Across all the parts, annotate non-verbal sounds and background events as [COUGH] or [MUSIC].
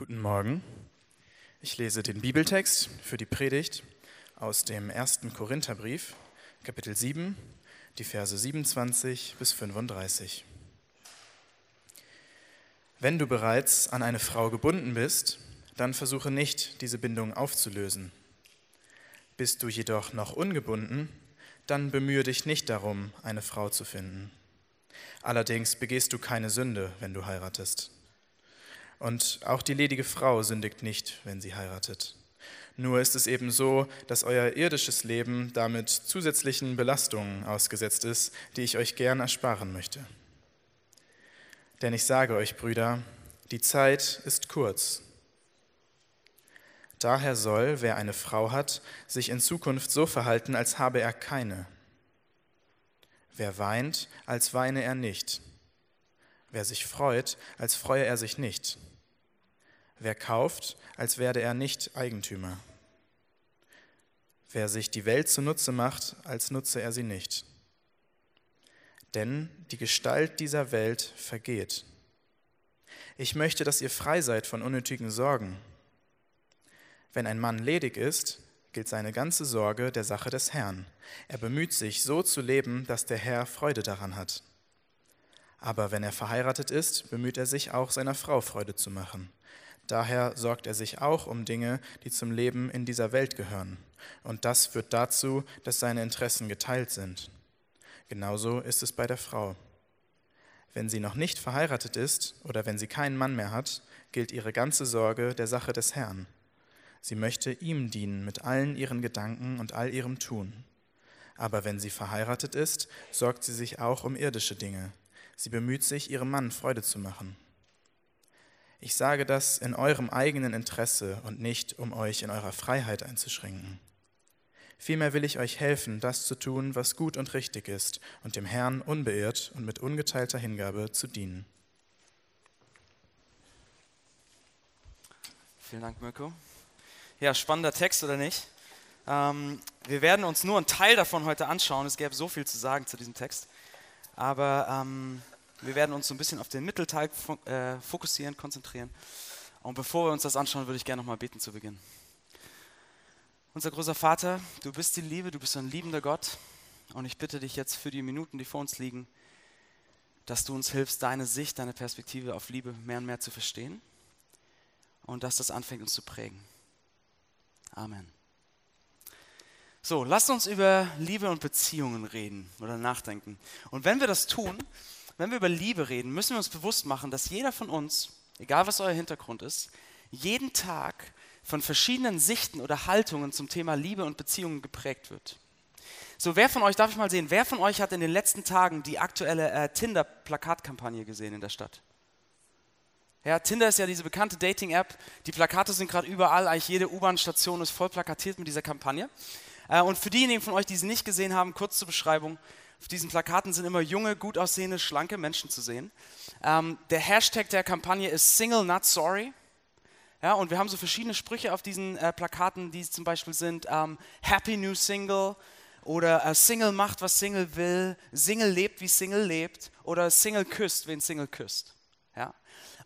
Guten Morgen. Ich lese den Bibeltext für die Predigt aus dem ersten Korintherbrief, Kapitel 7, die Verse 27 bis 35. Wenn du bereits an eine Frau gebunden bist, dann versuche nicht, diese Bindung aufzulösen. Bist du jedoch noch ungebunden, dann bemühe dich nicht darum, eine Frau zu finden. Allerdings begehst du keine Sünde, wenn du heiratest. Und auch die ledige Frau sündigt nicht, wenn sie heiratet. Nur ist es eben so, dass euer irdisches Leben damit zusätzlichen Belastungen ausgesetzt ist, die ich euch gern ersparen möchte. Denn ich sage euch, Brüder, die Zeit ist kurz. Daher soll, wer eine Frau hat, sich in Zukunft so verhalten, als habe er keine. Wer weint, als weine er nicht. Wer sich freut, als freue er sich nicht. Wer kauft, als werde er nicht Eigentümer. Wer sich die Welt zunutze macht, als nutze er sie nicht. Denn die Gestalt dieser Welt vergeht. Ich möchte, dass ihr frei seid von unnötigen Sorgen. Wenn ein Mann ledig ist, gilt seine ganze Sorge der Sache des Herrn. Er bemüht sich, so zu leben, dass der Herr Freude daran hat. Aber wenn er verheiratet ist, bemüht er sich auch, seiner Frau Freude zu machen. Daher sorgt er sich auch um Dinge, die zum Leben in dieser Welt gehören. Und das führt dazu, dass seine Interessen geteilt sind. Genauso ist es bei der Frau. Wenn sie noch nicht verheiratet ist oder wenn sie keinen Mann mehr hat, gilt ihre ganze Sorge der Sache des Herrn. Sie möchte ihm dienen mit allen ihren Gedanken und all ihrem Tun. Aber wenn sie verheiratet ist, sorgt sie sich auch um irdische Dinge. Sie bemüht sich, ihrem Mann Freude zu machen. Ich sage das in eurem eigenen Interesse und nicht, um euch in eurer Freiheit einzuschränken. Vielmehr will ich euch helfen, das zu tun, was gut und richtig ist, und dem Herrn unbeirrt und mit ungeteilter Hingabe zu dienen. Vielen Dank, Mirko. Ja, spannender Text, oder nicht? Ähm, wir werden uns nur einen Teil davon heute anschauen. Es gäbe so viel zu sagen zu diesem Text. Aber ähm, wir werden uns so ein bisschen auf den Mittelteil äh, fokussieren, konzentrieren. Und bevor wir uns das anschauen, würde ich gerne nochmal beten zu Beginn. Unser großer Vater, du bist die Liebe, du bist ein liebender Gott. Und ich bitte dich jetzt für die Minuten, die vor uns liegen, dass du uns hilfst, deine Sicht, deine Perspektive auf Liebe mehr und mehr zu verstehen. Und dass das anfängt, uns zu prägen. Amen. So, lasst uns über Liebe und Beziehungen reden oder nachdenken. Und wenn wir das tun, wenn wir über Liebe reden, müssen wir uns bewusst machen, dass jeder von uns, egal was euer Hintergrund ist, jeden Tag von verschiedenen Sichten oder Haltungen zum Thema Liebe und Beziehungen geprägt wird. So, wer von euch, darf ich mal sehen, wer von euch hat in den letzten Tagen die aktuelle äh, Tinder-Plakatkampagne gesehen in der Stadt? Ja, Tinder ist ja diese bekannte Dating-App. Die Plakate sind gerade überall, eigentlich jede U-Bahn-Station ist voll plakatiert mit dieser Kampagne. Äh, und für diejenigen von euch, die sie nicht gesehen haben, kurz zur Beschreibung. Auf diesen Plakaten sind immer junge, gut aussehende, schlanke Menschen zu sehen. Ähm, der Hashtag der Kampagne ist Single Not Sorry. Ja, und wir haben so verschiedene Sprüche auf diesen äh, Plakaten, die zum Beispiel sind ähm, Happy New Single oder äh, Single macht, was Single will, Single lebt, wie Single lebt oder Single küsst, wen Single küsst. Ja?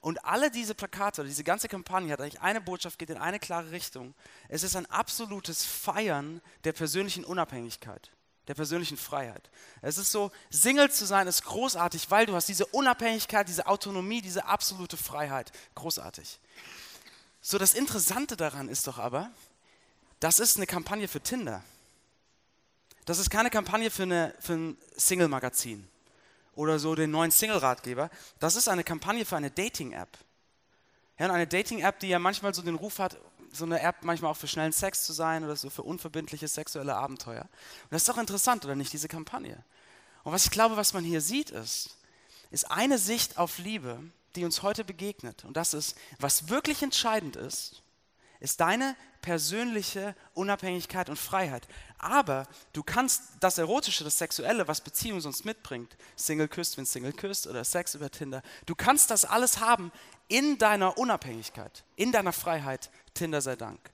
Und alle diese Plakate, diese ganze Kampagne hat eigentlich eine Botschaft, geht in eine klare Richtung. Es ist ein absolutes Feiern der persönlichen Unabhängigkeit der persönlichen Freiheit. Es ist so, Single zu sein ist großartig, weil du hast diese Unabhängigkeit, diese Autonomie, diese absolute Freiheit. Großartig. So, das Interessante daran ist doch aber, das ist eine Kampagne für Tinder. Das ist keine Kampagne für, eine, für ein Single-Magazin oder so den neuen Single-Ratgeber. Das ist eine Kampagne für eine Dating-App. Ja, eine Dating-App, die ja manchmal so den Ruf hat, so eine App manchmal auch für schnellen Sex zu sein oder so für unverbindliche sexuelle Abenteuer. Und das ist doch interessant, oder nicht, diese Kampagne? Und was ich glaube, was man hier sieht, ist, ist eine Sicht auf Liebe, die uns heute begegnet. Und das ist, was wirklich entscheidend ist, ist deine persönliche Unabhängigkeit und Freiheit. Aber du kannst das Erotische, das Sexuelle, was Beziehung sonst mitbringt, Single küsst, wenn Single küsst oder Sex über Tinder, du kannst das alles haben in deiner Unabhängigkeit, in deiner Freiheit, Tinder sei Dank.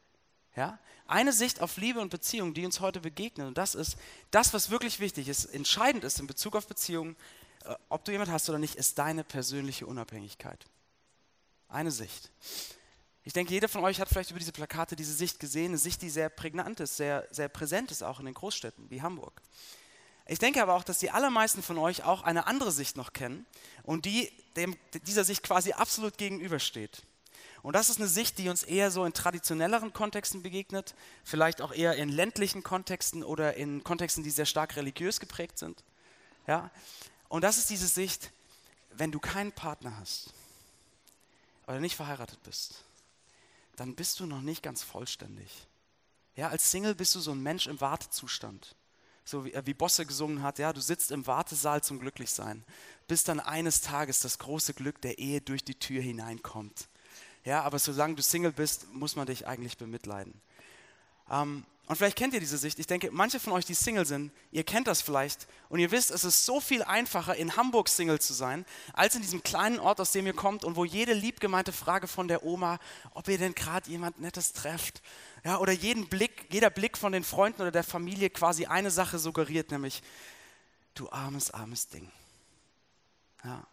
Ja? Eine Sicht auf Liebe und Beziehung, die uns heute begegnet. Und das ist das, was wirklich wichtig ist, entscheidend ist in Bezug auf Beziehungen, äh, ob du jemand hast oder nicht, ist deine persönliche Unabhängigkeit. Eine Sicht. Ich denke, jeder von euch hat vielleicht über diese Plakate diese Sicht gesehen, eine Sicht, die sehr prägnant ist, sehr, sehr präsent ist, auch in den Großstädten wie Hamburg. Ich denke aber auch, dass die allermeisten von euch auch eine andere Sicht noch kennen und die dem, dieser Sicht quasi absolut gegenübersteht. Und das ist eine Sicht, die uns eher so in traditionelleren Kontexten begegnet, vielleicht auch eher in ländlichen Kontexten oder in Kontexten, die sehr stark religiös geprägt sind. Ja? Und das ist diese Sicht, wenn du keinen Partner hast oder nicht verheiratet bist, dann bist du noch nicht ganz vollständig. Ja, als Single bist du so ein Mensch im Wartezustand. So wie, äh, wie Bosse gesungen hat, ja, du sitzt im Wartesaal zum Glücklichsein, bis dann eines Tages das große Glück der Ehe durch die Tür hineinkommt. Ja, aber solange du Single bist, muss man dich eigentlich bemitleiden. Ähm, und vielleicht kennt ihr diese Sicht. Ich denke, manche von euch, die Single sind, ihr kennt das vielleicht. Und ihr wisst, es ist so viel einfacher, in Hamburg Single zu sein, als in diesem kleinen Ort, aus dem ihr kommt und wo jede liebgemeinte Frage von der Oma, ob ihr denn gerade jemand Nettes trefft, ja, oder jeden Blick, jeder Blick von den Freunden oder der Familie quasi eine Sache suggeriert, nämlich, du armes, armes Ding. Ja.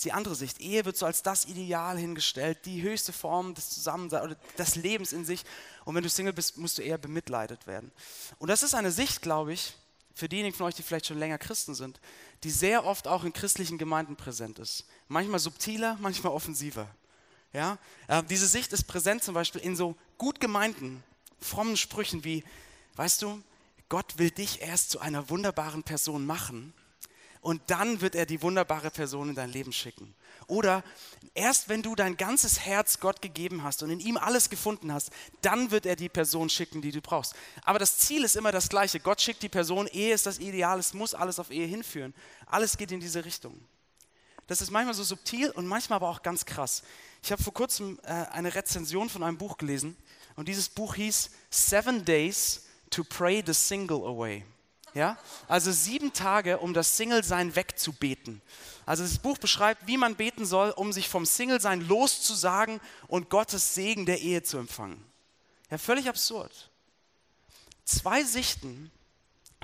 Ist die andere Sicht. Ehe wird so als das Ideal hingestellt, die höchste Form des Zusammenseins oder des Lebens in sich. Und wenn du Single bist, musst du eher bemitleidet werden. Und das ist eine Sicht, glaube ich, für diejenigen von euch, die vielleicht schon länger Christen sind, die sehr oft auch in christlichen Gemeinden präsent ist. Manchmal subtiler, manchmal offensiver. Ja? Äh, diese Sicht ist präsent zum Beispiel in so gut gemeinten, frommen Sprüchen wie, weißt du, Gott will dich erst zu einer wunderbaren Person machen und dann wird er die wunderbare Person in dein Leben schicken. Oder erst wenn du dein ganzes Herz Gott gegeben hast und in ihm alles gefunden hast, dann wird er die Person schicken, die du brauchst. Aber das Ziel ist immer das gleiche. Gott schickt die Person, Ehe ist das Ideal, es muss alles auf Ehe hinführen. Alles geht in diese Richtung. Das ist manchmal so subtil und manchmal aber auch ganz krass. Ich habe vor kurzem äh, eine Rezension von einem Buch gelesen und dieses Buch hieß Seven Days to Pray the Single Away. Ja? Also sieben Tage, um das Single-Sein wegzubeten. Also das Buch beschreibt, wie man beten soll, um sich vom Single-Sein loszusagen und Gottes Segen der Ehe zu empfangen. Ja, völlig absurd. Zwei Sichten,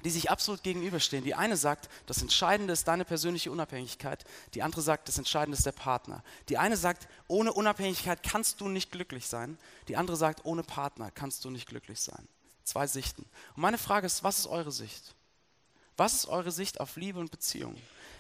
die sich absolut gegenüberstehen. Die eine sagt, das Entscheidende ist deine persönliche Unabhängigkeit. Die andere sagt, das Entscheidende ist der Partner. Die eine sagt, ohne Unabhängigkeit kannst du nicht glücklich sein. Die andere sagt, ohne Partner kannst du nicht glücklich sein. Zwei Sichten. Und meine Frage ist, was ist eure Sicht? Was ist eure Sicht auf Liebe und Beziehung?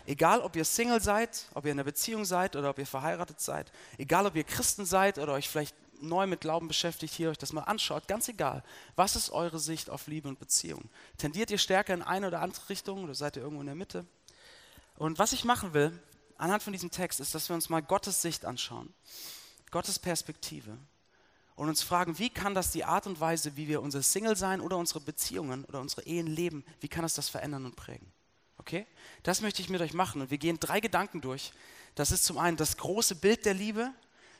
Egal, ob ihr Single seid, ob ihr in einer Beziehung seid oder ob ihr verheiratet seid, egal, ob ihr Christen seid oder euch vielleicht neu mit Glauben beschäftigt, hier euch das mal anschaut, ganz egal. Was ist eure Sicht auf Liebe und Beziehung? Tendiert ihr stärker in eine oder andere Richtung oder seid ihr irgendwo in der Mitte? Und was ich machen will, anhand von diesem Text, ist, dass wir uns mal Gottes Sicht anschauen, Gottes Perspektive und uns fragen, wie kann das die Art und Weise, wie wir unser Single-Sein oder unsere Beziehungen oder unsere Ehen leben, wie kann das das verändern und prägen? Okay? Das möchte ich mit euch machen und wir gehen drei Gedanken durch. Das ist zum einen das große Bild der Liebe,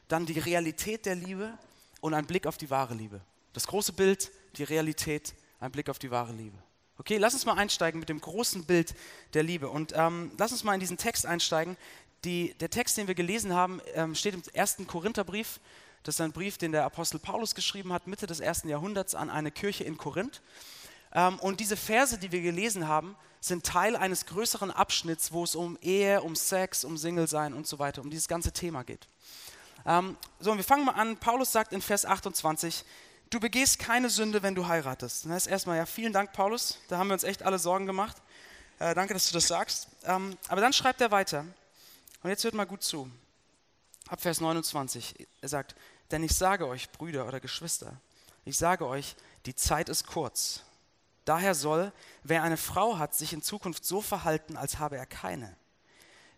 dann die Realität der Liebe und ein Blick auf die wahre Liebe. Das große Bild, die Realität, ein Blick auf die wahre Liebe. Okay, lass uns mal einsteigen mit dem großen Bild der Liebe und ähm, lass uns mal in diesen Text einsteigen. Die, der Text, den wir gelesen haben, ähm, steht im ersten Korintherbrief das ist ein Brief, den der Apostel Paulus geschrieben hat, Mitte des ersten Jahrhunderts an eine Kirche in Korinth. Ähm, und diese Verse, die wir gelesen haben, sind Teil eines größeren Abschnitts, wo es um Ehe, um Sex, um Single-Sein und so weiter, um dieses ganze Thema geht. Ähm, so, und wir fangen mal an. Paulus sagt in Vers 28, du begehst keine Sünde, wenn du heiratest. das ist erstmal, ja, vielen Dank, Paulus. Da haben wir uns echt alle Sorgen gemacht. Äh, danke, dass du das sagst. Ähm, aber dann schreibt er weiter. Und jetzt hört mal gut zu. Ab Vers 29. Er sagt, denn ich sage euch, Brüder oder Geschwister, ich sage euch, die Zeit ist kurz. Daher soll, wer eine Frau hat, sich in Zukunft so verhalten, als habe er keine.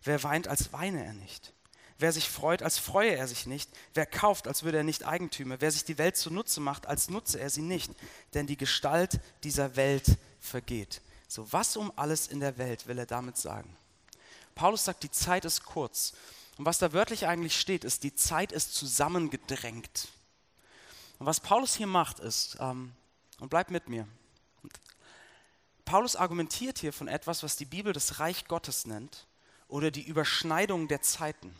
Wer weint, als weine er nicht. Wer sich freut, als freue er sich nicht. Wer kauft, als würde er nicht Eigentümer. Wer sich die Welt zunutze macht, als nutze er sie nicht. Denn die Gestalt dieser Welt vergeht. So was um alles in der Welt will er damit sagen? Paulus sagt, die Zeit ist kurz. Und was da wörtlich eigentlich steht, ist, die Zeit ist zusammengedrängt. Und was Paulus hier macht, ist, ähm, und bleibt mit mir, Paulus argumentiert hier von etwas, was die Bibel das Reich Gottes nennt oder die Überschneidung der Zeiten.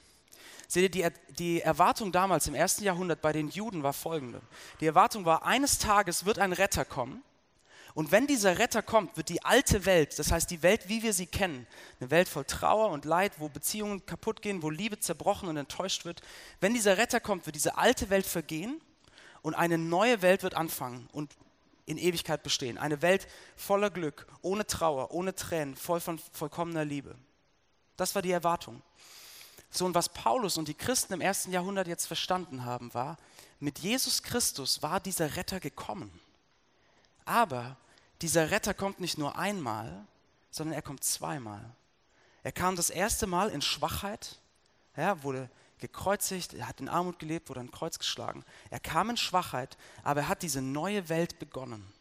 Seht ihr, die, die Erwartung damals im ersten Jahrhundert bei den Juden war folgende. Die Erwartung war, eines Tages wird ein Retter kommen Und wenn dieser Retter kommt, wird die alte Welt, das heißt die Welt, wie wir sie kennen, eine Welt voll Trauer und Leid, wo Beziehungen kaputt gehen, wo Liebe zerbrochen und enttäuscht wird, wenn dieser Retter kommt, wird diese alte Welt vergehen und eine neue Welt wird anfangen und in Ewigkeit bestehen. Eine Welt voller Glück, ohne Trauer, ohne Tränen, voll von vollkommener Liebe. Das war die Erwartung. So, und was Paulus und die Christen im ersten Jahrhundert jetzt verstanden haben, war, mit Jesus Christus war dieser Retter gekommen. Aber dieser Retter kommt nicht nur einmal, sondern er kommt zweimal. Er kam das erste Mal in Schwachheit, ja, wurde gekreuzigt, er hat in Armut gelebt, wurde an Kreuz geschlagen. Er kam in Schwachheit, aber er hat diese neue Welt begonnen.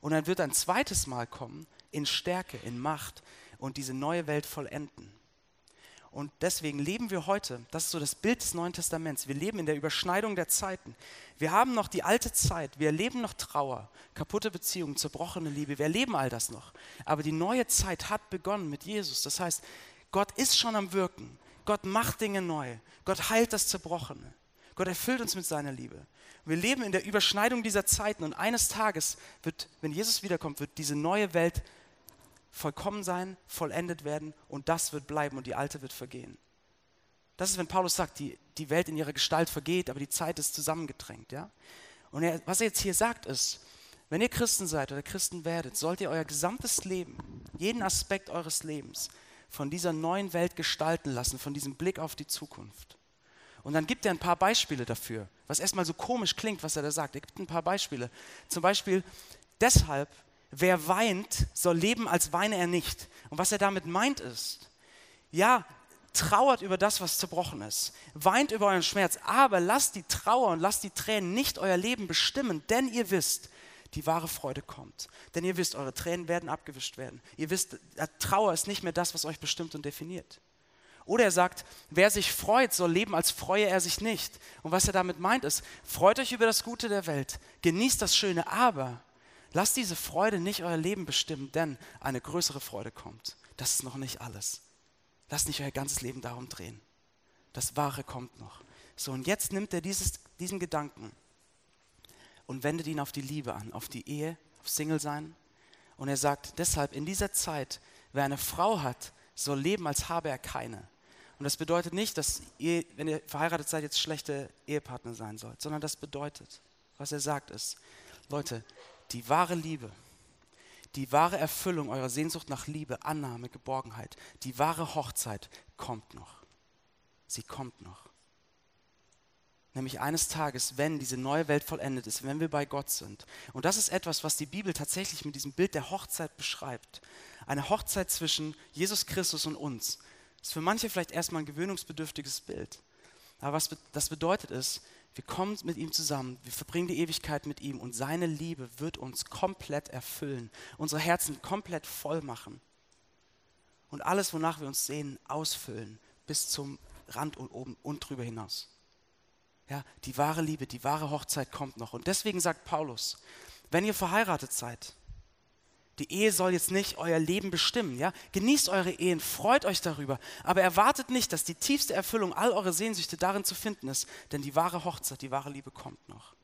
Und er wird ein zweites Mal kommen in Stärke, in Macht und diese neue Welt vollenden. Und deswegen leben wir heute, das ist so das Bild des Neuen Testaments, wir leben in der Überschneidung der Zeiten. Wir haben noch die alte Zeit, wir erleben noch Trauer, kaputte Beziehungen, zerbrochene Liebe, wir erleben all das noch. Aber die neue Zeit hat begonnen mit Jesus. Das heißt, Gott ist schon am Wirken, Gott macht Dinge neu, Gott heilt das Zerbrochene, Gott erfüllt uns mit seiner Liebe. Wir leben in der Überschneidung dieser Zeiten und eines Tages wird, wenn Jesus wiederkommt, wird diese neue Welt vollkommen sein, vollendet werden und das wird bleiben und die alte wird vergehen. Das ist, wenn Paulus sagt, die, die Welt in ihrer Gestalt vergeht, aber die Zeit ist zusammengedrängt. Ja? Und er, was er jetzt hier sagt ist, wenn ihr Christen seid oder Christen werdet, sollt ihr euer gesamtes Leben, jeden Aspekt eures Lebens von dieser neuen Welt gestalten lassen, von diesem Blick auf die Zukunft. Und dann gibt er ein paar Beispiele dafür, was erstmal so komisch klingt, was er da sagt. Er gibt ein paar Beispiele. Zum Beispiel, deshalb wer weint, soll leben, als weine er nicht. Und was er damit meint ist, ja, trauert über das, was zerbrochen ist, weint über euren Schmerz, aber lasst die Trauer und lasst die Tränen nicht euer Leben bestimmen, denn ihr wisst, die wahre Freude kommt. Denn ihr wisst, eure Tränen werden abgewischt werden. Ihr wisst, Trauer ist nicht mehr das, was euch bestimmt und definiert. Oder er sagt, wer sich freut, soll leben, als freue er sich nicht. Und was er damit meint ist, freut euch über das Gute der Welt, genießt das Schöne, aber Lasst diese Freude nicht euer Leben bestimmen, denn eine größere Freude kommt. Das ist noch nicht alles. Lasst nicht euer ganzes Leben darum drehen. Das Wahre kommt noch. So, und jetzt nimmt er dieses, diesen Gedanken und wendet ihn auf die Liebe an, auf die Ehe, auf Single-Sein. Und er sagt, deshalb in dieser Zeit, wer eine Frau hat, soll leben, als habe er keine. Und das bedeutet nicht, dass ihr, wenn ihr verheiratet seid, jetzt schlechte Ehepartner sein sollt, sondern das bedeutet, was er sagt ist, Leute, die wahre Liebe, die wahre Erfüllung eurer Sehnsucht nach Liebe, Annahme, Geborgenheit, die wahre Hochzeit kommt noch. Sie kommt noch. Nämlich eines Tages, wenn diese neue Welt vollendet ist, wenn wir bei Gott sind. Und das ist etwas, was die Bibel tatsächlich mit diesem Bild der Hochzeit beschreibt. Eine Hochzeit zwischen Jesus Christus und uns. Das ist für manche vielleicht erstmal ein gewöhnungsbedürftiges Bild. Aber was das bedeutet ist, wir kommen mit ihm zusammen, wir verbringen die Ewigkeit mit ihm und seine Liebe wird uns komplett erfüllen, unsere Herzen komplett voll machen und alles, wonach wir uns sehen, ausfüllen bis zum Rand und oben und drüber hinaus. Ja, die wahre Liebe, die wahre Hochzeit kommt noch. Und deswegen sagt Paulus, wenn ihr verheiratet seid, die Ehe soll jetzt nicht euer Leben bestimmen. Ja? Genießt eure Ehen, freut euch darüber, aber erwartet nicht, dass die tiefste Erfüllung all eure Sehnsüchte darin zu finden ist, denn die wahre Hochzeit, die wahre Liebe kommt noch.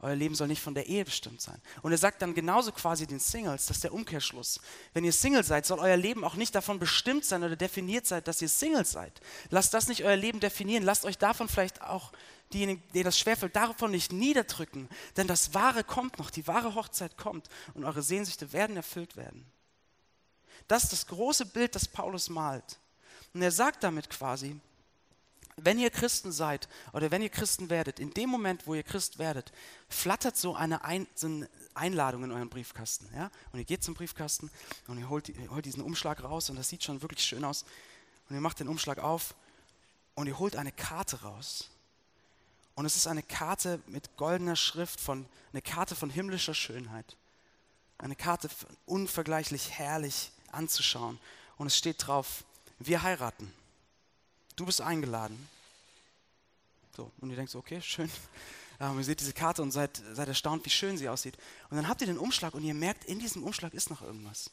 Euer Leben soll nicht von der Ehe bestimmt sein. Und er sagt dann genauso quasi den Singles, das ist der Umkehrschluss. Wenn ihr Single seid, soll euer Leben auch nicht davon bestimmt sein oder definiert sein, dass ihr Single seid. Lasst das nicht euer Leben definieren. Lasst euch davon vielleicht auch diejenigen, denen das schwerfällt, davon nicht niederdrücken. Denn das Wahre kommt noch, die wahre Hochzeit kommt und eure Sehnsüchte werden erfüllt werden. Das ist das große Bild, das Paulus malt. Und er sagt damit quasi, wenn ihr Christen seid oder wenn ihr Christen werdet, in dem Moment, wo ihr Christ werdet, flattert so eine, Ein, so eine Einladung in euren Briefkasten. Ja? Und ihr geht zum Briefkasten und ihr holt, ihr holt diesen Umschlag raus und das sieht schon wirklich schön aus. Und ihr macht den Umschlag auf und ihr holt eine Karte raus. Und es ist eine Karte mit goldener Schrift von, eine Karte von himmlischer Schönheit. Eine Karte unvergleichlich herrlich anzuschauen. Und es steht drauf, wir heiraten. Du bist eingeladen. So, und ihr denkt so, okay, schön. [LAUGHS] Ähm, ihr seht diese Karte und seid, seid erstaunt, wie schön sie aussieht. Und dann habt ihr den Umschlag und ihr merkt, in diesem Umschlag ist noch irgendwas.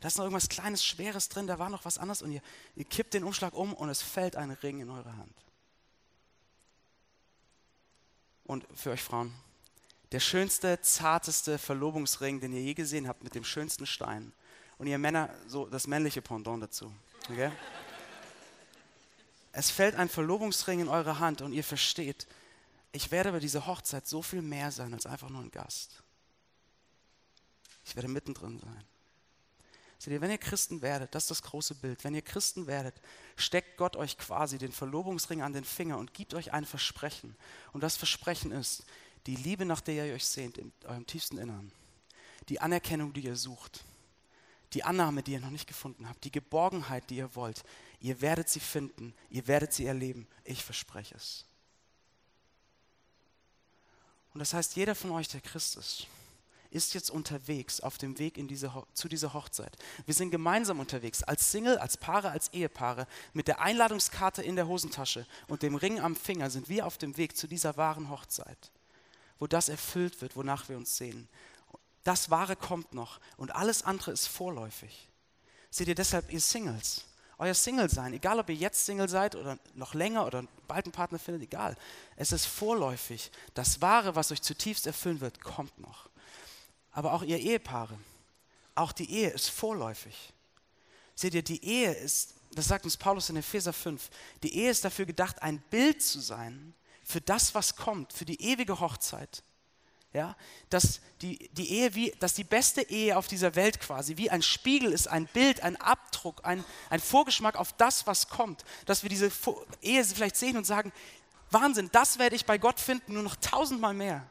Da ist noch irgendwas Kleines, Schweres drin, da war noch was anderes und ihr, ihr kippt den Umschlag um und es fällt ein Ring in eure Hand. Und für euch Frauen, Der schönste, zarteste Verlobungsring, den ihr je gesehen habt, mit dem schönsten Stein. Und ihr Männer, so das männliche Pendant dazu. Okay? Es fällt ein Verlobungsring in eure Hand und ihr versteht, ich werde bei dieser Hochzeit so viel mehr sein als einfach nur ein Gast. Ich werde mittendrin sein. Seht ihr, wenn ihr Christen werdet, das ist das große Bild, wenn ihr Christen werdet, steckt Gott euch quasi den Verlobungsring an den Finger und gibt euch ein Versprechen. Und das Versprechen ist die Liebe, nach der ihr euch sehnt, in eurem tiefsten Innern. Die Anerkennung, die ihr sucht. Die Annahme, die ihr noch nicht gefunden habt. Die Geborgenheit, die ihr wollt. Ihr werdet sie finden. Ihr werdet sie erleben. Ich verspreche es. Und das heißt, jeder von euch, der Christ ist, ist jetzt unterwegs auf dem Weg in diese, zu dieser Hochzeit. Wir sind gemeinsam unterwegs, als Single, als Paare, als Ehepaare, mit der Einladungskarte in der Hosentasche und dem Ring am Finger sind wir auf dem Weg zu dieser wahren Hochzeit, wo das erfüllt wird, wonach wir uns sehen. Das Wahre kommt noch und alles andere ist vorläufig. Seht ihr deshalb, ihr Singles, euer Single-Sein, egal ob ihr jetzt Single seid oder noch länger oder bald einen Partner findet, egal. Es ist vorläufig. Das Wahre, was euch zutiefst erfüllen wird, kommt noch aber auch ihr Ehepaare. Auch die Ehe ist vorläufig. Seht ihr, die Ehe ist, das sagt uns Paulus in Epheser 5, die Ehe ist dafür gedacht, ein Bild zu sein für das, was kommt, für die ewige Hochzeit. Ja, dass die, die Ehe, wie, dass die beste Ehe auf dieser Welt quasi wie ein Spiegel ist, ein Bild, ein Abdruck, ein, ein Vorgeschmack auf das, was kommt. Dass wir diese Ehe vielleicht sehen und sagen, Wahnsinn, das werde ich bei Gott finden, nur noch tausendmal mehr.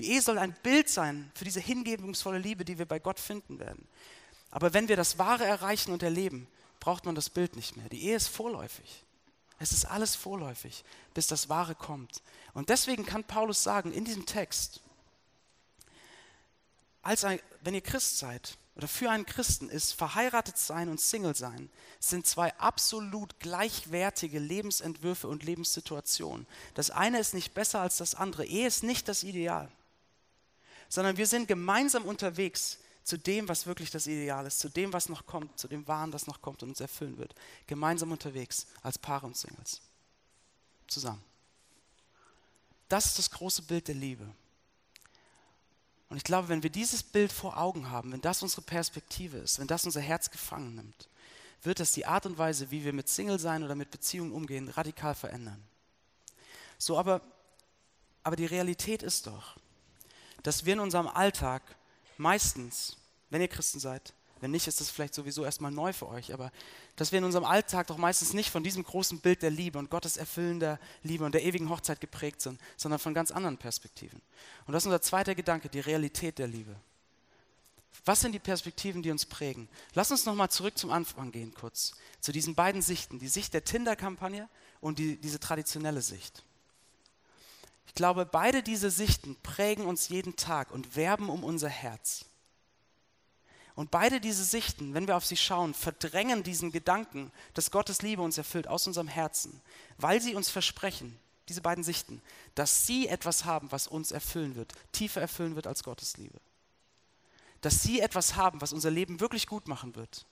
Die Ehe soll ein Bild sein für diese hingebungsvolle Liebe, die wir bei Gott finden werden. Aber wenn wir das Wahre erreichen und erleben, braucht man das Bild nicht mehr. Die Ehe ist vorläufig. Es ist alles vorläufig, bis das Wahre kommt. Und deswegen kann Paulus sagen in diesem Text, als ein, wenn ihr Christ seid oder für einen Christen ist, verheiratet sein und Single sein, sind zwei absolut gleichwertige Lebensentwürfe und Lebenssituationen. Das eine ist nicht besser als das andere. Ehe ist nicht das Ideal sondern wir sind gemeinsam unterwegs zu dem, was wirklich das Ideal ist, zu dem, was noch kommt, zu dem Wahn, das noch kommt und uns erfüllen wird. Gemeinsam unterwegs als Paare und Singles. Zusammen. Das ist das große Bild der Liebe. Und ich glaube, wenn wir dieses Bild vor Augen haben, wenn das unsere Perspektive ist, wenn das unser Herz gefangen nimmt, wird das die Art und Weise, wie wir mit Single sein oder mit Beziehungen umgehen, radikal verändern. So, aber, aber die Realität ist doch, dass wir in unserem Alltag meistens, wenn ihr Christen seid, wenn nicht, ist das vielleicht sowieso erstmal neu für euch, aber dass wir in unserem Alltag doch meistens nicht von diesem großen Bild der Liebe und Gottes erfüllender Liebe und der ewigen Hochzeit geprägt sind, sondern von ganz anderen Perspektiven. Und das ist unser zweiter Gedanke, die Realität der Liebe. Was sind die Perspektiven, die uns prägen? Lass uns nochmal zurück zum Anfang gehen, kurz, zu diesen beiden Sichten, die Sicht der Tinder-Kampagne und die, diese traditionelle Sicht. Ich glaube, beide diese Sichten prägen uns jeden Tag und werben um unser Herz. Und beide diese Sichten, wenn wir auf sie schauen, verdrängen diesen Gedanken, dass Gottes Liebe uns erfüllt aus unserem Herzen, weil sie uns versprechen, diese beiden Sichten, dass sie etwas haben, was uns erfüllen wird, tiefer erfüllen wird als Gottes Liebe. Dass sie etwas haben, was unser Leben wirklich gut machen wird.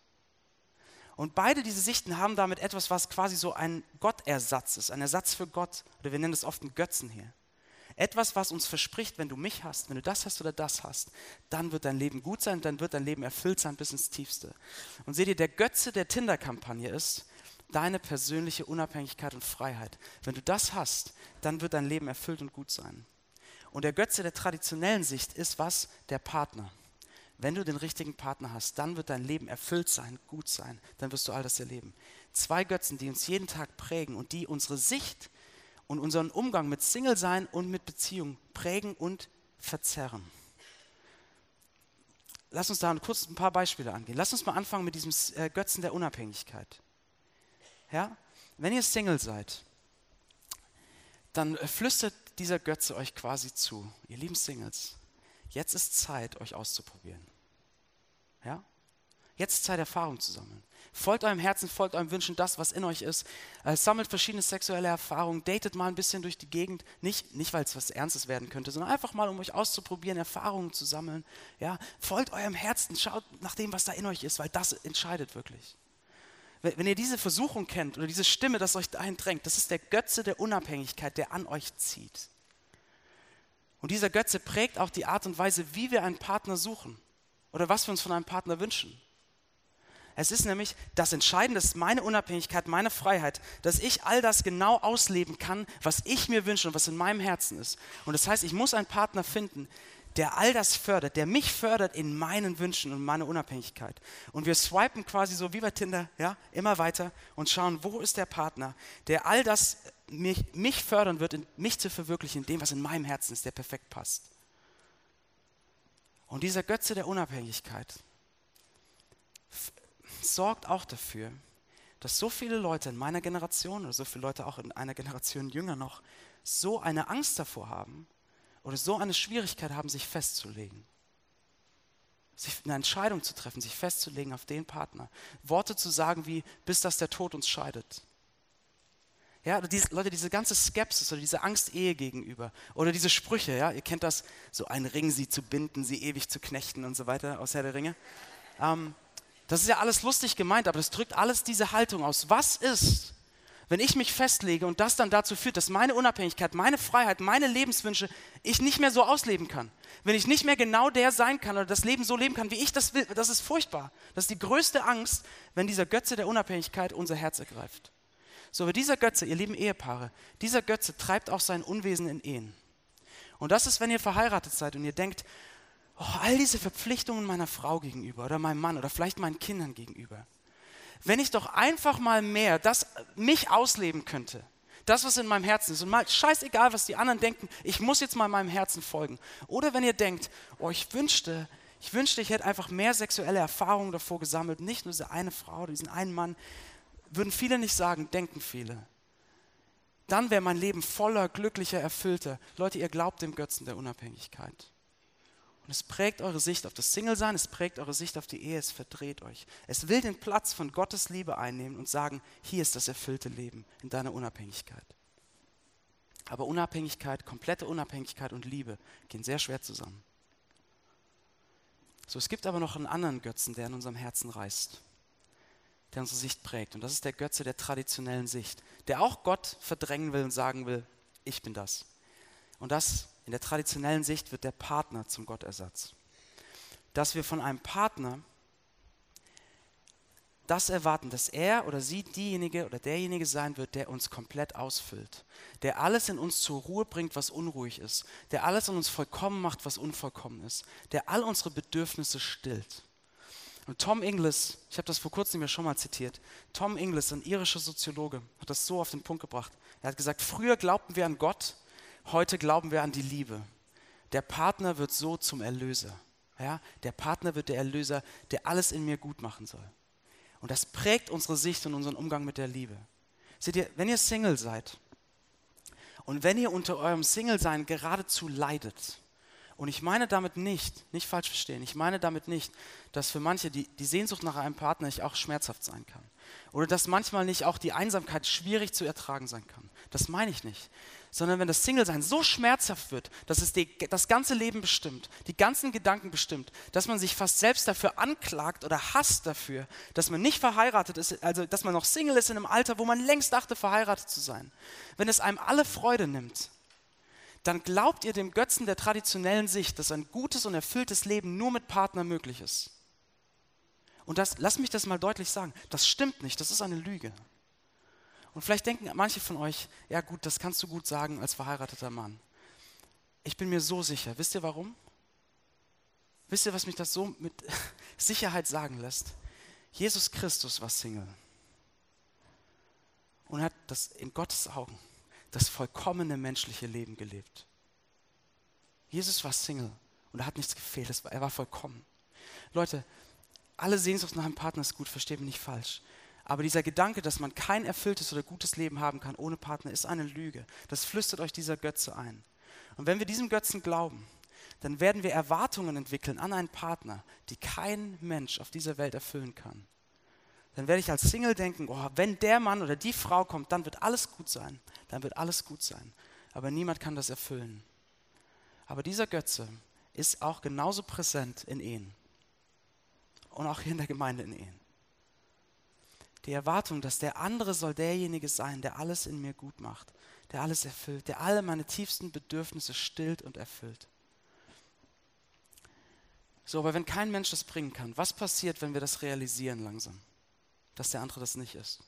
Und beide diese Sichten haben damit etwas, was quasi so ein Gottersatz ist, ein Ersatz für Gott. Oder wir nennen es oft einen Götzen hier. Etwas, was uns verspricht, wenn du mich hast, wenn du das hast oder das hast, dann wird dein Leben gut sein, dann wird dein Leben erfüllt sein bis ins Tiefste. Und seht ihr, der Götze der Tinder-Kampagne ist deine persönliche Unabhängigkeit und Freiheit. Wenn du das hast, dann wird dein Leben erfüllt und gut sein. Und der Götze der traditionellen Sicht ist was? Der Partner. Wenn du den richtigen Partner hast, dann wird dein Leben erfüllt sein, gut sein, dann wirst du all das erleben. Zwei Götzen, die uns jeden Tag prägen und die unsere Sicht und unseren Umgang mit Single-Sein und mit Beziehung prägen und verzerren. Lass uns da kurz ein paar Beispiele angehen. Lass uns mal anfangen mit diesem äh, Götzen der Unabhängigkeit. Ja? Wenn ihr Single seid, dann äh, flüstert dieser Götze euch quasi zu, ihr lieben Singles, jetzt ist Zeit, euch auszuprobieren. Ja? Jetzt ist Zeit, Erfahrung zu sammeln. Folgt eurem Herzen, folgt eurem Wünschen, das, was in euch ist. Äh, sammelt verschiedene sexuelle Erfahrungen, datet mal ein bisschen durch die Gegend. Nicht, nicht weil es was Ernstes werden könnte, sondern einfach mal, um euch auszuprobieren, Erfahrungen zu sammeln. Ja? Folgt eurem Herzen, schaut nach dem, was da in euch ist, weil das entscheidet wirklich. Wenn, ihr diese Versuchung kennt oder diese Stimme, das euch dahin drängt, das ist der Götze der Unabhängigkeit, der an euch zieht. Und dieser Götze prägt auch die Art und Weise, wie wir einen Partner suchen oder was wir uns von einem Partner wünschen. Es ist nämlich das Entscheidende, ist meine Unabhängigkeit, meine Freiheit, dass ich all das genau ausleben kann, was ich mir wünsche und was in meinem Herzen ist. Und das heißt, ich muss einen Partner finden, der all das fördert, der mich fördert in meinen Wünschen und meiner Unabhängigkeit. Und wir swipen quasi so wie bei Tinder, ja, immer weiter und schauen, wo ist der Partner, der all das mich, mich fördern wird, mich zu verwirklichen, in dem, was in meinem Herzen ist, der perfekt passt. Und dieser Götze der Unabhängigkeit sorgt auch dafür, dass so viele Leute in meiner Generation oder so viele Leute auch in einer Generation jünger noch so eine Angst davor haben oder so eine Schwierigkeit haben, sich festzulegen. Sich eine Entscheidung zu treffen, sich festzulegen auf den Partner. Worte zu sagen wie, bis dass der Tod uns scheidet. Ja, diese, Leute, diese ganze Skepsis oder diese Angst Ehe gegenüber oder diese Sprüche, ja, ihr kennt das, so ein Ring sie zu binden, sie ewig zu knechten und so weiter aus Herr der Ringe. Ähm, das ist ja alles lustig gemeint, aber das drückt alles diese Haltung aus. Was ist, wenn ich mich festlege und das dann dazu führt, dass meine Unabhängigkeit, meine Freiheit, meine Lebenswünsche ich nicht mehr so ausleben kann? Wenn ich nicht mehr genau der sein kann oder das Leben so leben kann, wie ich das will, das ist furchtbar. Das ist die größte Angst, wenn dieser Götze der Unabhängigkeit unser Herz ergreift. So, aber dieser Götze, ihr lieben Ehepaare, dieser Götze treibt auch sein Unwesen in Ehen. Und das ist, wenn ihr verheiratet seid und ihr denkt, oh, all diese Verpflichtungen meiner Frau gegenüber oder meinem Mann oder vielleicht meinen Kindern gegenüber. Wenn ich doch einfach mal mehr das mich ausleben könnte, das, was in meinem Herzen ist. Und mal scheißegal, was die anderen denken, ich muss jetzt mal meinem Herzen folgen. Oder wenn ihr denkt, oh, ich wünschte, ich wünschte, ich hätte einfach mehr sexuelle Erfahrungen davor gesammelt, nicht nur diese eine Frau, diesen einen Mann, würden viele nicht sagen, denken viele. Dann wäre mein Leben voller, glücklicher, erfüllter. Leute, ihr glaubt dem Götzen der Unabhängigkeit. Und es prägt eure Sicht auf das Single-Sein, es prägt eure Sicht auf die Ehe, es verdreht euch. Es will den Platz von Gottes Liebe einnehmen und sagen, hier ist das erfüllte Leben in deiner Unabhängigkeit. Aber Unabhängigkeit, komplette Unabhängigkeit und Liebe gehen sehr schwer zusammen. So, es gibt aber noch einen anderen Götzen, der in unserem Herzen reißt, der unsere Sicht prägt. Und das ist der Götze der traditionellen Sicht, der auch Gott verdrängen will und sagen will, ich bin das. Und das in der traditionellen Sicht wird der Partner zum Gottersatz. Dass wir von einem Partner das erwarten, dass er oder sie diejenige oder derjenige sein wird, der uns komplett ausfüllt, der alles in uns zur Ruhe bringt, was unruhig ist, der alles in uns vollkommen macht, was unvollkommen ist, der all unsere Bedürfnisse stillt. Und Tom Inglis, ich habe das vor kurzem ja schon mal zitiert, Tom Inglis, ein irischer Soziologe, hat das so auf den Punkt gebracht. Er hat gesagt, früher glaubten wir an Gott, Heute glauben wir an die Liebe. Der Partner wird so zum Erlöser. Ja? Der Partner wird der Erlöser, der alles in mir gut machen soll. Und das prägt unsere Sicht und unseren Umgang mit der Liebe. Seht ihr, wenn ihr Single seid und wenn ihr unter eurem Single-Sein geradezu leidet, und ich meine damit nicht, nicht falsch verstehen, ich meine damit nicht, dass für manche die, die Sehnsucht nach einem Partner nicht auch schmerzhaft sein kann. Oder dass manchmal nicht auch die Einsamkeit schwierig zu ertragen sein kann. Das meine ich nicht sondern wenn das Single-Sein so schmerzhaft wird, dass es die, das ganze Leben bestimmt, die ganzen Gedanken bestimmt, dass man sich fast selbst dafür anklagt oder hasst dafür, dass man nicht verheiratet ist, also dass man noch Single ist in einem Alter, wo man längst dachte, verheiratet zu sein. Wenn es einem alle Freude nimmt, dann glaubt ihr dem Götzen der traditionellen Sicht, dass ein gutes und erfülltes Leben nur mit Partner möglich ist. Und das, lass mich das mal deutlich sagen, das stimmt nicht, das ist eine Lüge. Und vielleicht denken manche von euch, ja gut, das kannst du gut sagen als verheirateter Mann. Ich bin mir so sicher. Wisst ihr warum? Wisst ihr, was mich das so mit [LAUGHS] Sicherheit sagen lässt? Jesus Christus war Single und hat das in Gottes Augen das vollkommene menschliche Leben gelebt. Jesus war Single und er hat nichts gefehlt, er war vollkommen. Leute, alle Sehnsucht nach einem Partner ist gut, versteht mich nicht falsch. Aber dieser Gedanke, dass man kein erfülltes oder gutes Leben haben kann ohne Partner, ist eine Lüge. Das flüstert euch dieser Götze ein. Und wenn wir diesem Götzen glauben, dann werden wir Erwartungen entwickeln an einen Partner, die kein Mensch auf dieser Welt erfüllen kann. Dann werde ich als Single denken, oh, wenn der Mann oder die Frau kommt, dann wird alles gut sein. Dann wird alles gut sein. Aber niemand kann das erfüllen. Aber dieser Götze ist auch genauso präsent in Ehen. Und auch hier in der Gemeinde in Ehen. Die Erwartung, dass der andere soll derjenige sein, der alles in mir gut macht, der alles erfüllt, der alle meine tiefsten Bedürfnisse stillt und erfüllt. So, aber wenn kein Mensch das bringen kann, was passiert, wenn wir das realisieren langsam, dass der andere das nicht ist?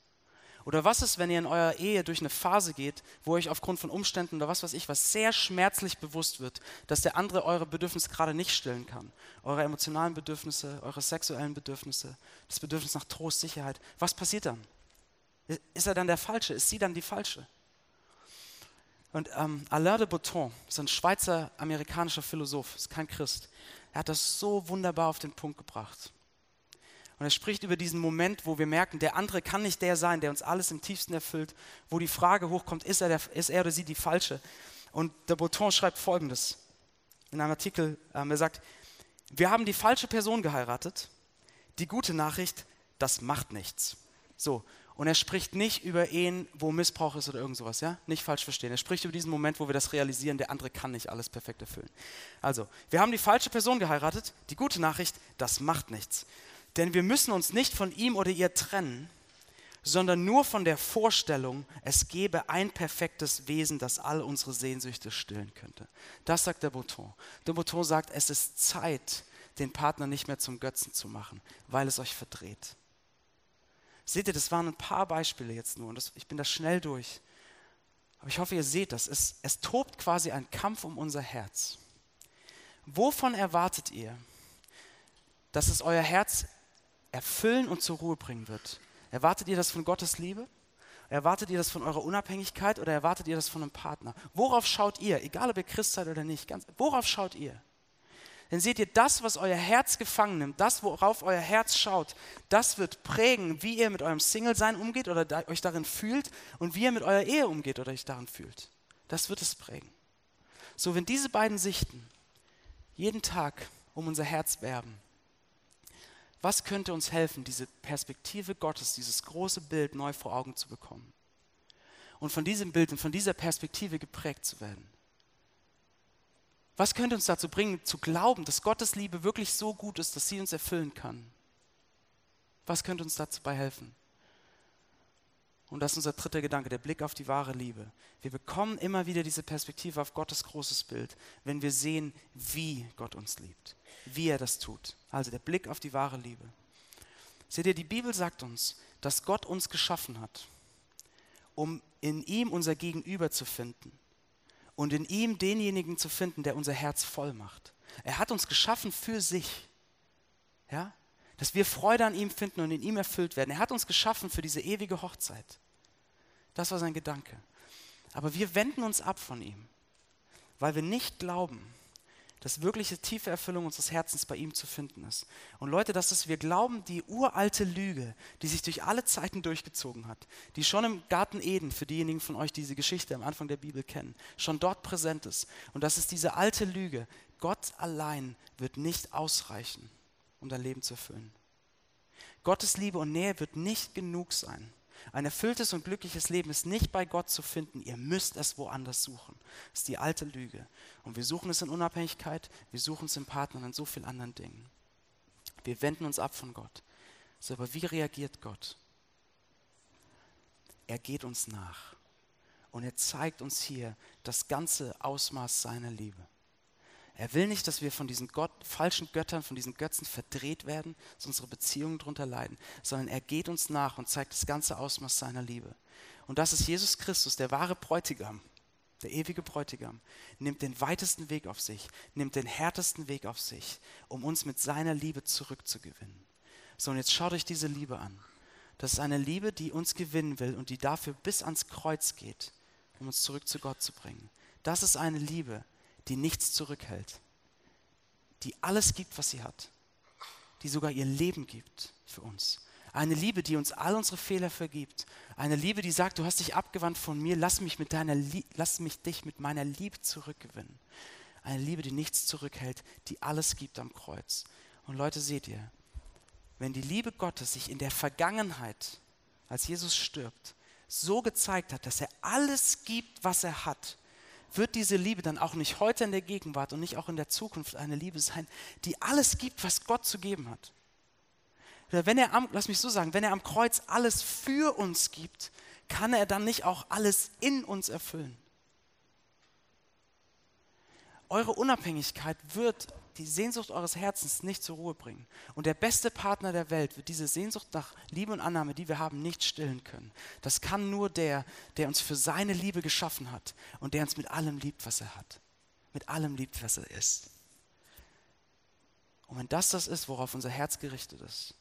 Oder was ist, wenn ihr in eurer Ehe durch eine Phase geht, wo euch aufgrund von Umständen oder was weiß ich, was sehr schmerzlich bewusst wird, dass der andere eure Bedürfnisse gerade nicht stillen kann? Eure emotionalen Bedürfnisse, eure sexuellen Bedürfnisse, das Bedürfnis nach Trost, Sicherheit. Was passiert dann? Ist er dann der Falsche? Ist sie dann die Falsche? Und ähm, Alain de Botton ist ein Schweizer amerikanischer Philosoph, ist kein Christ. Er hat das so wunderbar auf den Punkt gebracht. Und er spricht über diesen Moment, wo wir merken, der andere kann nicht der sein, der uns alles im tiefsten erfüllt, wo die Frage hochkommt, ist er, der, ist er oder sie die Falsche? Und der Botton schreibt Folgendes in einem Artikel, ähm, er sagt, wir haben die falsche Person geheiratet, die gute Nachricht, das macht nichts. So, und er spricht nicht über Ehen, wo Missbrauch ist oder irgend sowas, ja? Nicht falsch verstehen. Er spricht über diesen Moment, wo wir das realisieren, der andere kann nicht alles perfekt erfüllen. Also, wir haben die falsche Person geheiratet. Die gute Nachricht, das macht nichts. Denn wir müssen uns nicht von ihm oder ihr trennen, sondern nur von der Vorstellung, es gebe ein perfektes Wesen, das all unsere Sehnsüchte stillen könnte. Das sagt der Bouton. Der Bouton sagt, es ist Zeit, den Partner nicht mehr zum Götzen zu machen, weil es euch verdreht. Seht ihr, das waren ein paar Beispiele jetzt nur und das, ich bin da schnell durch. Aber ich hoffe, ihr seht das. Es, es tobt quasi ein Kampf um unser Herz. Wovon erwartet ihr, dass es euer Herz erfüllen und zur Ruhe bringen wird? Erwartet ihr das von Gottes Liebe? Erwartet ihr das von eurer Unabhängigkeit oder erwartet ihr das von einem Partner? Worauf schaut ihr, egal ob ihr Christ seid oder nicht, ganz, worauf schaut ihr? Denn seht ihr, das, was euer Herz gefangen nimmt, das, worauf euer Herz schaut, das wird prägen, wie ihr mit eurem Single-Sein umgeht oder da, euch darin fühlt und wie ihr mit eurer Ehe umgeht oder euch darin fühlt. Das wird es prägen. So, wenn diese beiden Sichten jeden Tag um unser Herz werben, was könnte uns helfen, diese Perspektive Gottes, dieses große Bild neu vor Augen zu bekommen? Und von diesem Bild und von dieser Perspektive geprägt zu werden. Was könnte uns dazu bringen, zu glauben, dass Gottes Liebe wirklich so gut ist, dass sie uns erfüllen kann? Was könnte uns dazu bei helfen? Und das ist unser dritter Gedanke, der Blick auf die wahre Liebe. Wir bekommen immer wieder diese Perspektive auf Gottes großes Bild, wenn wir sehen, wie Gott uns liebt, wie er das tut. Also der Blick auf die wahre Liebe. Seht ihr, die Bibel sagt uns, dass Gott uns geschaffen hat, um in ihm unser Gegenüber zu finden und in ihm denjenigen zu finden, der unser Herz voll macht. Er hat uns geschaffen für sich. Ja? Dass wir Freude an ihm finden und in ihm erfüllt werden. Er hat uns geschaffen für diese ewige Hochzeit. Das war sein Gedanke. Aber wir wenden uns ab von ihm, weil wir nicht glauben, dass wirkliche tiefe Erfüllung unseres Herzens bei ihm zu finden ist. Und Leute, das ist, wir glauben, die uralte Lüge, die sich durch alle Zeiten durchgezogen hat, die schon im Garten Eden, für diejenigen von euch, die diese Geschichte am Anfang der Bibel kennen, schon dort präsent ist. Und das ist diese alte Lüge, Gott allein wird nicht ausreichen, um dein Leben zu erfüllen. Gottes Liebe und Nähe wird nicht genug sein. Ein erfülltes und glückliches Leben ist nicht bei Gott zu finden. Ihr müsst es woanders suchen. Das ist die alte Lüge. Und wir suchen es in Unabhängigkeit, wir suchen es im Partner und in so vielen anderen Dingen. Wir wenden uns ab von Gott. So, aber wie reagiert Gott? Er geht uns nach. Und er zeigt uns hier das ganze Ausmaß seiner Liebe. Er will nicht, dass wir von diesen Gott, falschen Göttern, von diesen Götzen verdreht werden, dass unsere Beziehungen darunter leiden, sondern er geht uns nach und zeigt das ganze Ausmaß seiner Liebe. Und das ist Jesus Christus, der wahre Bräutigam, der ewige Bräutigam, nimmt den weitesten Weg auf sich, nimmt den härtesten Weg auf sich, um uns mit seiner Liebe zurückzugewinnen. So, und jetzt schaut euch diese Liebe an. Das ist eine Liebe, die uns gewinnen will und die dafür bis ans Kreuz geht, um uns zurück zu Gott zu bringen. Das ist eine Liebe, die nichts zurückhält, die alles gibt, was sie hat, die sogar ihr Leben gibt für uns. Eine Liebe, die uns all unsere Fehler vergibt. Eine Liebe, die sagt, du hast dich abgewandt von mir, lass mich, mit deiner lass mich dich mit meiner Liebe zurückgewinnen. Eine Liebe, die nichts zurückhält, die alles gibt am Kreuz. Und Leute, seht ihr, wenn die Liebe Gottes sich in der Vergangenheit, als Jesus stirbt, so gezeigt hat, dass er alles gibt, was er hat, wird diese Liebe dann auch nicht heute in der Gegenwart und nicht auch in der Zukunft eine Liebe sein, die alles gibt, was Gott zu geben hat. Wenn er am, lass mich so sagen, wenn er am Kreuz alles für uns gibt, kann er dann nicht auch alles in uns erfüllen? Eure Unabhängigkeit wird die Sehnsucht eures Herzens nicht zur Ruhe bringen. Und der beste Partner der Welt wird diese Sehnsucht nach Liebe und Annahme, die wir haben, nicht stillen können. Das kann nur der, der uns für seine Liebe geschaffen hat und der uns mit allem liebt, was er hat. Mit allem liebt, was er ist. Und wenn das das ist, worauf unser Herz gerichtet ist,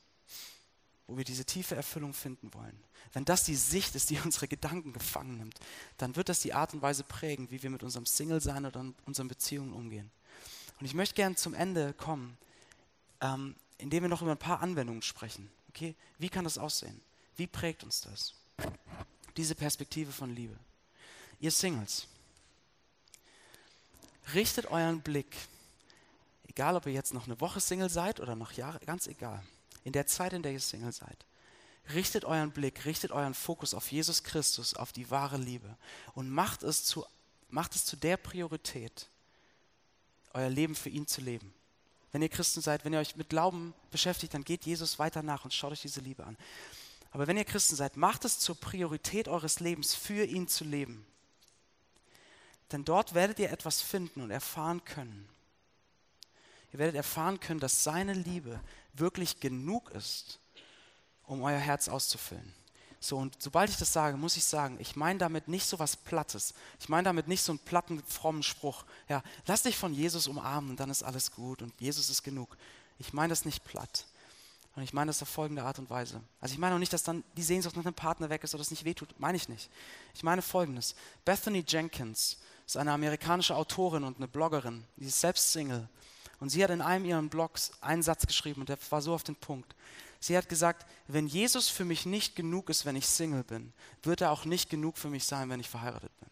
wo wir diese tiefe Erfüllung finden wollen, wenn das die Sicht ist, die [LAUGHS] unsere Gedanken gefangen nimmt, dann wird das die Art und Weise prägen, wie wir mit unserem Single-Sein oder unseren Beziehungen umgehen. Und ich möchte gerne zum Ende kommen, ähm, indem wir noch über ein paar Anwendungen sprechen. Okay? Wie kann das aussehen? Wie prägt uns das? Diese Perspektive von Liebe. Ihr Singles, richtet euren Blick, egal ob ihr jetzt noch eine Woche Single seid oder noch Jahre, ganz egal, in der Zeit, in der ihr Single seid, richtet euren Blick, richtet euren Fokus auf Jesus Christus, auf die wahre Liebe und macht es zu, macht es zu der Priorität, euer Leben für ihn zu leben. Wenn ihr Christen seid, wenn ihr euch mit Glauben beschäftigt, dann geht Jesus weiter nach und schaut euch diese Liebe an. Aber wenn ihr Christen seid, macht es zur Priorität eures Lebens, für ihn zu leben. Denn dort werdet ihr etwas finden und erfahren können. Ihr werdet erfahren können, dass seine Liebe wirklich genug ist, um euer Herz auszufüllen. So, und sobald ich das sage, muss ich sagen, ich meine damit nicht so was Plattes. Ich meine damit nicht so einen platten, frommen Spruch. Ja, lass dich von Jesus umarmen und dann ist alles gut und Jesus ist genug. Ich meine das nicht platt. Und ich meine das auf folgende Art und Weise. Also ich meine auch nicht, dass dann die Sehnsucht nach einem Partner weg ist oder es nicht wehtut. Meine ich nicht. Ich meine folgendes. Bethany Jenkins ist eine amerikanische Autorin und eine Bloggerin. Die ist selbst Single. Und sie hat in einem ihrer Blogs einen Satz geschrieben und der war so auf den Punkt. Sie hat gesagt, wenn Jesus für mich nicht genug ist, wenn ich Single bin, wird er auch nicht genug für mich sein, wenn ich verheiratet bin.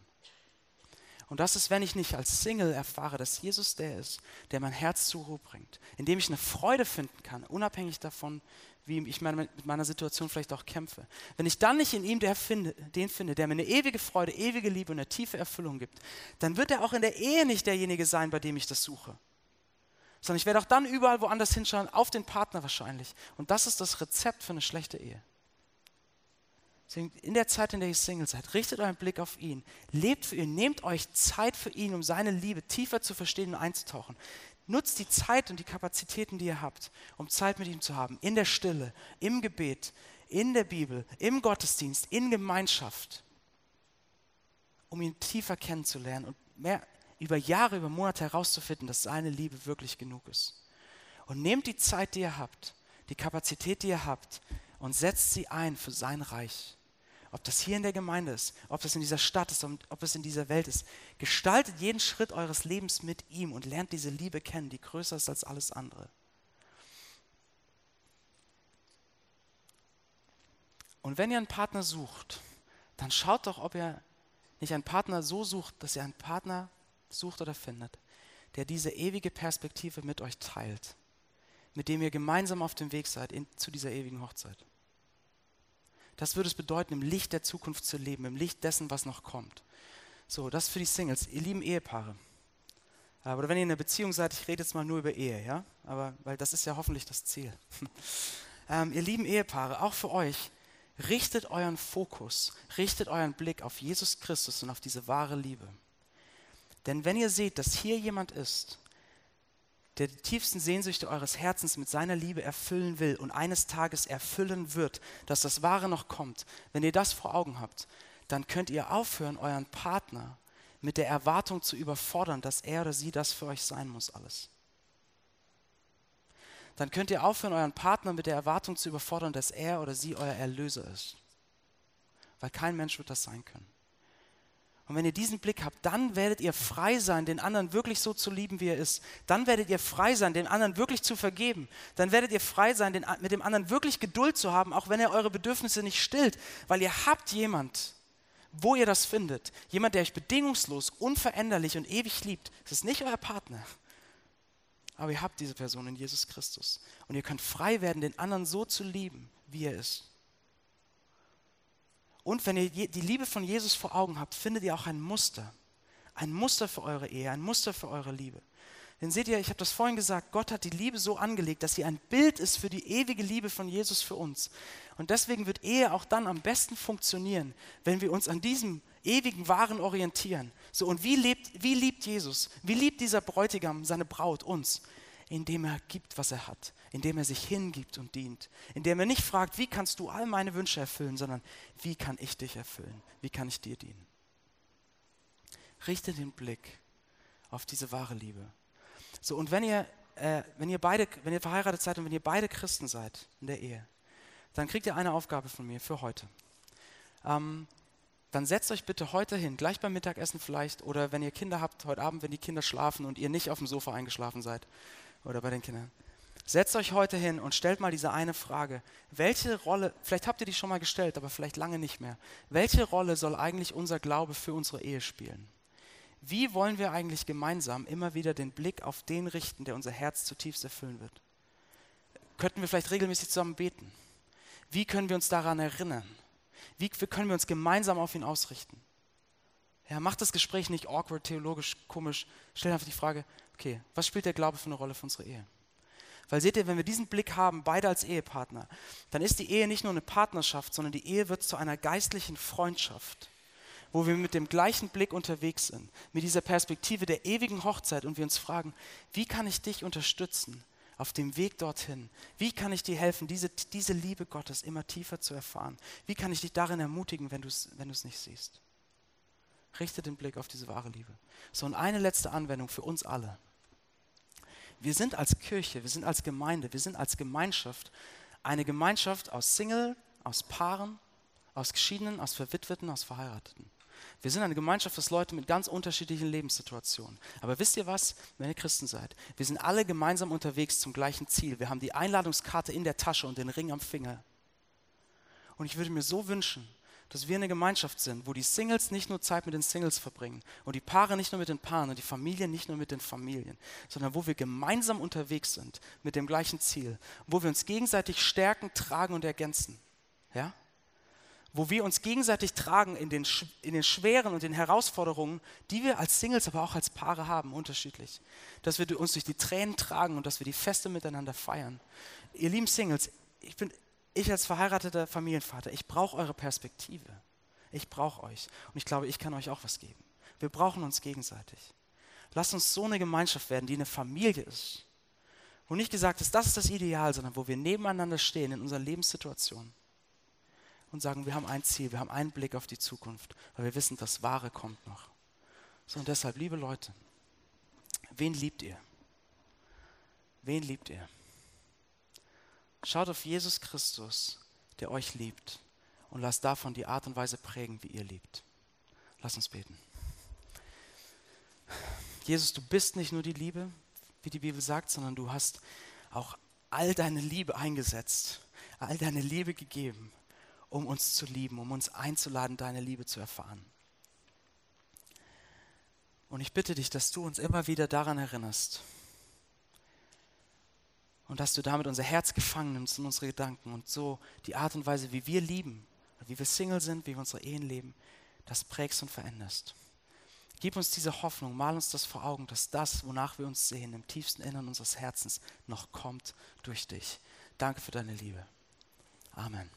Und das ist, wenn ich nicht als Single erfahre, dass Jesus der ist, der mein Herz zur Ruhe bringt, in dem ich eine Freude finden kann, unabhängig davon, wie ich mit meiner Situation vielleicht auch kämpfe. Wenn ich dann nicht in ihm finde, den finde, der mir eine ewige Freude, ewige Liebe und eine tiefe Erfüllung gibt, dann wird er auch in der Ehe nicht derjenige sein, bei dem ich das suche sondern ich werde auch dann überall woanders hinschauen, auf den Partner wahrscheinlich. Und das ist das Rezept für eine schlechte Ehe. Deswegen in der Zeit, in der ihr Single seid, richtet euren Blick auf ihn, lebt für ihn, nehmt euch Zeit für ihn, um seine Liebe tiefer zu verstehen und einzutauchen. Nutzt die Zeit und die Kapazitäten, die ihr habt, um Zeit mit ihm zu haben, in der Stille, im Gebet, in der Bibel, im Gottesdienst, in Gemeinschaft, um ihn tiefer kennenzulernen und mehr über Jahre, über Monate herauszufinden, dass seine Liebe wirklich genug ist. Und nehmt die Zeit, die ihr habt, die Kapazität, die ihr habt, und setzt sie ein für sein Reich. Ob das hier in der Gemeinde ist, ob das in dieser Stadt ist, ob es in dieser Welt ist. Gestaltet jeden Schritt eures Lebens mit ihm und lernt diese Liebe kennen, die größer ist als alles andere. Und wenn ihr einen Partner sucht, dann schaut doch, ob ihr nicht einen Partner so sucht, dass ihr einen Partner sucht oder findet, der diese ewige Perspektive mit euch teilt, mit dem ihr gemeinsam auf dem Weg seid in, zu dieser ewigen Hochzeit. Das würde es bedeuten, im Licht der Zukunft zu leben, im Licht dessen, was noch kommt. So, das für die Singles, ihr lieben Ehepaare. Oder wenn ihr in einer Beziehung seid, ich rede jetzt mal nur über Ehe, ja? Aber, weil das ist ja hoffentlich das Ziel. [LAUGHS] ähm, ihr lieben Ehepaare, auch für euch, richtet euren Fokus, richtet euren Blick auf Jesus Christus und auf diese wahre Liebe. Denn wenn ihr seht, dass hier jemand ist, der die tiefsten Sehnsüchte eures Herzens mit seiner Liebe erfüllen will und eines Tages erfüllen wird, dass das Wahre noch kommt, wenn ihr das vor Augen habt, dann könnt ihr aufhören, euren Partner mit der Erwartung zu überfordern, dass er oder sie das für euch sein muss alles. Dann könnt ihr aufhören, euren Partner mit der Erwartung zu überfordern, dass er oder sie euer Erlöser ist. Weil kein Mensch wird das sein können. Und wenn ihr diesen Blick habt, dann werdet ihr frei sein, den anderen wirklich so zu lieben, wie er ist. Dann werdet ihr frei sein, den anderen wirklich zu vergeben. Dann werdet ihr frei sein, den, mit dem anderen wirklich Geduld zu haben, auch wenn er eure Bedürfnisse nicht stillt. Weil ihr habt jemand, wo ihr das findet. Jemand, der euch bedingungslos, unveränderlich und ewig liebt. Es ist nicht euer Partner. Aber ihr habt diese Person in Jesus Christus. Und ihr könnt frei werden, den anderen so zu lieben, wie er ist. Und wenn ihr die Liebe von Jesus vor Augen habt, findet ihr auch ein Muster. Ein Muster für eure Ehe, ein Muster für eure Liebe. Denn seht ihr, ich habe das vorhin gesagt, Gott hat die Liebe so angelegt, dass sie ein Bild ist für die ewige Liebe von Jesus für uns. Und deswegen wird Ehe auch dann am besten funktionieren, wenn wir uns an diesem ewigen Wahren orientieren. So, und wie, lebt, wie liebt Jesus? Wie liebt dieser Bräutigam seine Braut uns? Indem er gibt, was er hat, indem er sich hingibt und dient, indem er nicht fragt, wie kannst du all meine Wünsche erfüllen, sondern wie kann ich dich erfüllen? Wie kann ich dir dienen? Richte den Blick auf diese wahre Liebe. So, und wenn ihr, äh, wenn ihr beide, wenn ihr verheiratet seid und wenn ihr beide Christen seid in der Ehe, dann kriegt ihr eine Aufgabe von mir für heute. Ähm, dann setzt euch bitte heute hin, gleich beim Mittagessen vielleicht, oder wenn ihr Kinder habt, heute Abend, wenn die Kinder schlafen und ihr nicht auf dem Sofa eingeschlafen seid, oder bei den Kindern. Setzt euch heute hin und stellt mal diese eine Frage. Welche Rolle, vielleicht habt ihr die schon mal gestellt, aber vielleicht lange nicht mehr. Welche Rolle soll eigentlich unser Glaube für unsere Ehe spielen? Wie wollen wir eigentlich gemeinsam immer wieder den Blick auf den richten, der unser Herz zutiefst erfüllen wird? Könnten wir vielleicht regelmäßig zusammen beten? Wie können wir uns daran erinnern? Wie können wir uns gemeinsam auf ihn ausrichten? Ja, macht das Gespräch nicht awkward, theologisch, komisch. Stell einfach die Frage, okay, was spielt der Glaube für eine Rolle für unsere Ehe? Weil seht ihr, wenn wir diesen Blick haben, beide als Ehepartner, dann ist die Ehe nicht nur eine Partnerschaft, sondern die Ehe wird zu einer geistlichen Freundschaft wo wir mit dem gleichen Blick unterwegs sind, mit dieser Perspektive der ewigen Hochzeit und wir uns fragen, wie kann ich dich unterstützen auf dem Weg dorthin? Wie kann ich dir helfen, diese, diese Liebe Gottes immer tiefer zu erfahren? Wie kann ich dich darin ermutigen, wenn du es wenn nicht siehst? Richte den Blick auf diese wahre Liebe. So, und eine letzte Anwendung für uns alle. Wir sind als Kirche, wir sind als Gemeinde, wir sind als Gemeinschaft eine Gemeinschaft aus Single, aus Paaren, aus Geschiedenen, aus Verwitweten, aus Verheirateten. Wir sind eine Gemeinschaft aus Leuten mit ganz unterschiedlichen Lebenssituationen. Aber wisst ihr was, wenn ihr Christen seid? Wir sind alle gemeinsam unterwegs zum gleichen Ziel. Wir haben die Einladungskarte in der Tasche und den Ring am Finger. Und ich würde mir so wünschen, dass wir eine Gemeinschaft sind, wo die Singles nicht nur Zeit mit den Singles verbringen und die Paare nicht nur mit den Paaren und die Familien nicht nur mit den Familien, sondern wo wir gemeinsam unterwegs sind mit dem gleichen Ziel, wo wir uns gegenseitig stärken, tragen und ergänzen. Ja? wo wir uns gegenseitig tragen in den, in den schweren und den Herausforderungen, die wir als Singles, aber auch als Paare haben, unterschiedlich. Dass wir uns durch die Tränen tragen und dass wir die Feste miteinander feiern. Ihr lieben Singles, ich bin, ich als verheirateter Familienvater, ich brauche eure Perspektive. Ich brauche euch. Und ich glaube, ich kann euch auch was geben. Wir brauchen uns gegenseitig. Lasst uns so eine Gemeinschaft werden, die eine Familie ist. Wo nicht gesagt ist, das ist das Ideal, sondern wo wir nebeneinander stehen in unserer Lebenssituation und sagen, wir haben ein Ziel, wir haben einen Blick auf die Zukunft, weil wir wissen, das Wahre kommt noch. So und deshalb, liebe Leute, wen liebt ihr? Wen liebt ihr? Schaut auf Jesus Christus, der euch liebt und lasst davon die Art und Weise prägen, wie ihr liebt. Lass uns beten. Jesus, du bist nicht nur die Liebe, wie die Bibel sagt, sondern du hast auch all deine Liebe eingesetzt, all deine Liebe gegeben um uns zu lieben, um uns einzuladen, deine Liebe zu erfahren. Und ich bitte dich, dass du uns immer wieder daran erinnerst und dass du damit unser Herz gefangen nimmst und unsere Gedanken und so die Art und Weise, wie wir lieben, wie wir Single sind, wie wir unsere Ehen leben, das prägst und veränderst. Gib uns diese Hoffnung, mal uns das vor Augen, dass das, wonach wir uns sehen, im tiefsten Innern unseres Herzens noch kommt durch dich. Danke für deine Liebe. Amen.